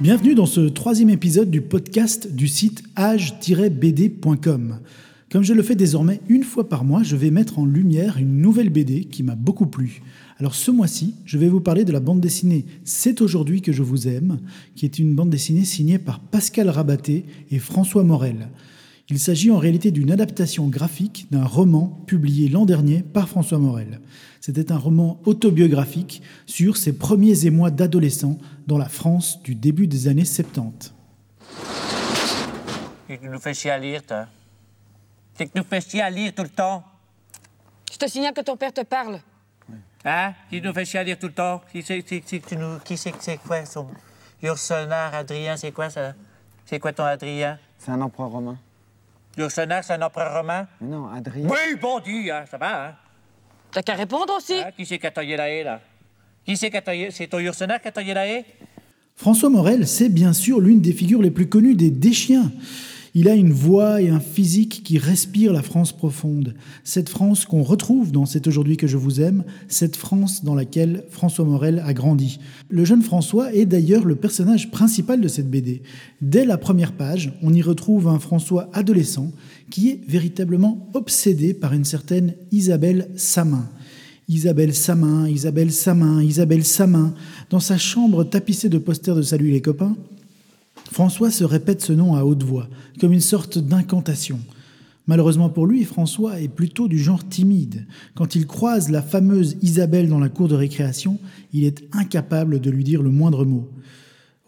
Bienvenue dans ce troisième épisode du podcast du site age-bd.com. Comme je le fais désormais une fois par mois, je vais mettre en lumière une nouvelle BD qui m'a beaucoup plu. Alors ce mois-ci, je vais vous parler de la bande dessinée C'est aujourd'hui que je vous aime, qui est une bande dessinée signée par Pascal Rabaté et François Morel. Il s'agit en réalité d'une adaptation graphique d'un roman publié l'an dernier par François Morel. C'était un roman autobiographique sur ses premiers émois d'adolescent dans la France du début des années 70. Tu nous fais chier à lire, toi. C'est que tu nous fais chier à lire tout le temps. Je te signale que ton père te parle. Hein? Qui nous fait chier à lire tout le temps? Qui c'est qui, qui, tu nous- qui c'est que c'est quoi son. Ursenar, Adrien, c'est quoi ça? C'est quoi ton Adrien? C'est un empereur romain. Ursenar, c'est un empereur romain? Mais non, Adrien. Oui, bon Dieu, hein, ça va, hein? T'as qu'à répondre aussi. Hein? Qui c'est qui a taillé la haie, là? Qui c'est qui a taillé? C'est ton Ursenar qui a taillé la haie? François Morel, c'est bien sûr l'une des figures les plus connues des Deschiens. Il a une voix et un physique qui respirent la France profonde. Cette France qu'on retrouve dans C'est aujourd'hui que je vous aime, cette France dans laquelle François Morel a grandi. Le jeune François est d'ailleurs le personnage principal de cette BD. Dès la première page, on y retrouve un François adolescent qui est véritablement obsédé par une certaine Isabelle Samin. Isabelle Samin, Isabelle Samin, Isabelle Samin, dans sa chambre tapissée de posters de Salut les copains, François se répète ce nom à haute voix, comme une sorte d'incantation. Malheureusement pour lui, François est plutôt du genre timide. Quand il croise la fameuse Isabelle dans la cour de récréation, il est incapable de lui dire le moindre mot.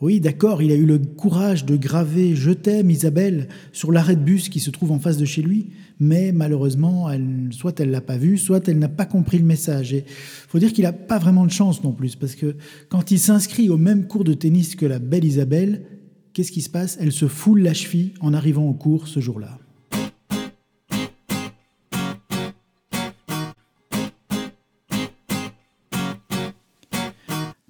Oui, d'accord, il a eu le courage de graver Je t'aime Isabelle sur l'arrêt de bus qui se trouve en face de chez lui, mais malheureusement, soit elle l'a pas vu, soit elle n'a pas compris le message. Et faut dire qu'il n'a pas vraiment de chance non plus, parce que quand il s'inscrit au même cours de tennis que la belle Isabelle, qu'est-ce qui se passe? Elle se foule la cheville en arrivant au cours ce jour-là.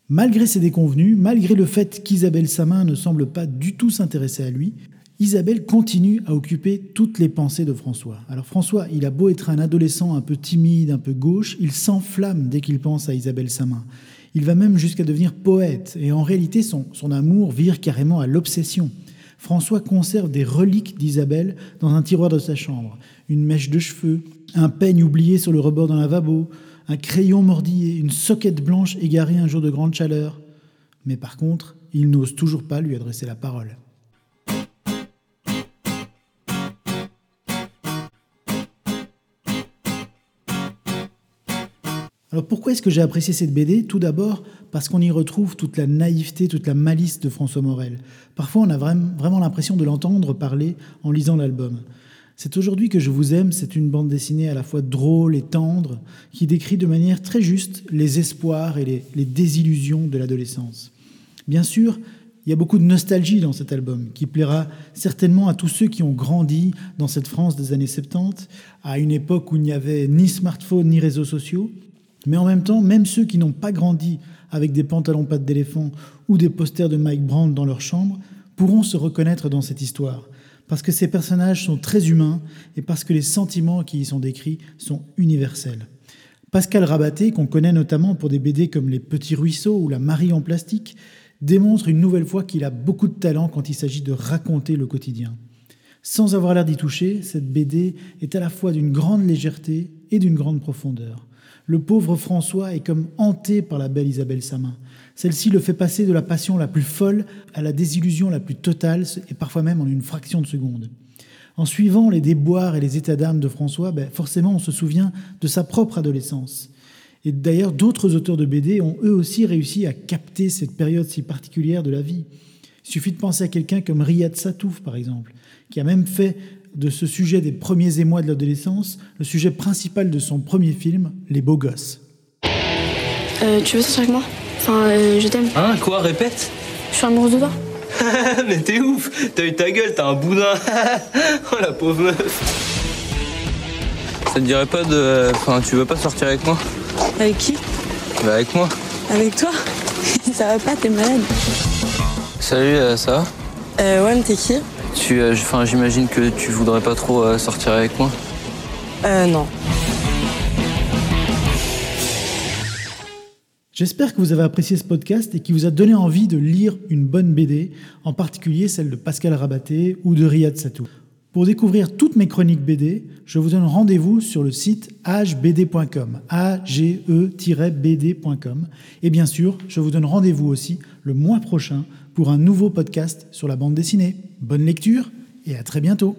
Malgré ses déconvenus, malgré le fait qu'Isabelle Samin ne semble pas du tout s'intéresser à lui, Isabelle continue à occuper toutes les pensées de François. Alors François, il a beau être un adolescent un peu timide, un peu gauche, il s'enflamme dès qu'il pense à Isabelle Samin. Il va même jusqu'à devenir poète, et en réalité son, amour vire carrément à l'obsession. François conserve des reliques d'Isabelle dans un tiroir de sa chambre. Une mèche de cheveux, un peigne oublié sur le rebord d'un lavabo, un crayon mordillé, une soquette blanche égarée un jour de grande chaleur. Mais par contre, il n'ose toujours pas lui adresser la parole. Alors pourquoi est-ce que j'ai apprécié cette BD Tout d'abord parce qu'on y retrouve toute la naïveté, toute la malice de François Morel. Parfois on a vraiment, l'impression de l'entendre parler en lisant l'album. C'est aujourd'hui que je vous aime, c'est une bande dessinée à la fois drôle et tendre qui décrit de manière très juste les espoirs et les, les désillusions de l'adolescence. Bien sûr, il y a beaucoup de nostalgie dans cet album qui plaira certainement à tous ceux qui ont grandi dans cette France des années 70, à une époque où il n'y avait ni smartphone ni réseaux sociaux, mais en même temps, même ceux qui n'ont pas grandi avec des pantalons pattes d'éléphant ou des posters de Mike Brandt dans leur chambre pourront se reconnaître dans cette histoire. Parce que ces personnages sont très humains et parce que les sentiments qui y sont décrits sont universels. Pascal Rabaté, qu'on connaît notamment pour des BD comme Les Petits Ruisseaux ou La Marie en plastique, démontre une nouvelle fois qu'il a beaucoup de talent quand il s'agit de raconter le quotidien. Sans avoir l'air d'y toucher, cette BD est à la fois d'une grande légèreté et d'une grande profondeur. Le pauvre François est comme hanté par la belle Isabelle Samin. Celle-ci le fait passer de la passion la plus folle à la désillusion la plus totale, et parfois même en une fraction de seconde. En suivant les déboires et les états d'âme de François, ben forcément on se souvient de sa propre adolescence. Et d'ailleurs, d'autres auteurs de BD ont eux aussi réussi à capter cette période si particulière de la vie. Il suffit de penser à quelqu'un comme Riyad Satouf, par exemple, qui a même fait de ce sujet des premiers émois de l'adolescence le sujet principal de son premier film, Les Beaux Gosses. Euh, tu veux sortir avec moi? Enfin, euh, je t'aime. Hein, quoi, répète? Je suis amoureuse de toi. Mais t'es ouf T'as eu ta gueule, t'as un boudin Oh la pauvre meuf Ça te dirait pas de... Enfin, tu veux pas sortir avec moi? Avec qui? Bah avec moi. Avec toi? Ça va pas, t'es malade. Salut, euh, ça va? Euh, ouais, mais t'es qui? Tu, euh, Enfin, j'imagine que tu voudrais pas trop euh, sortir avec moi. Euh, non. J'espère que vous avez apprécié ce podcast et qu'il vous a donné envie de lire une bonne BD, en particulier celle de Pascal Rabaté ou de Riyad Satou. Pour découvrir toutes mes chroniques BD, je vous donne rendez-vous sur le site agebd.com, age-bd.com. Et bien sûr, je vous donne rendez-vous aussi le mois prochain pour un nouveau podcast sur la bande dessinée. Bonne lecture et à très bientôt.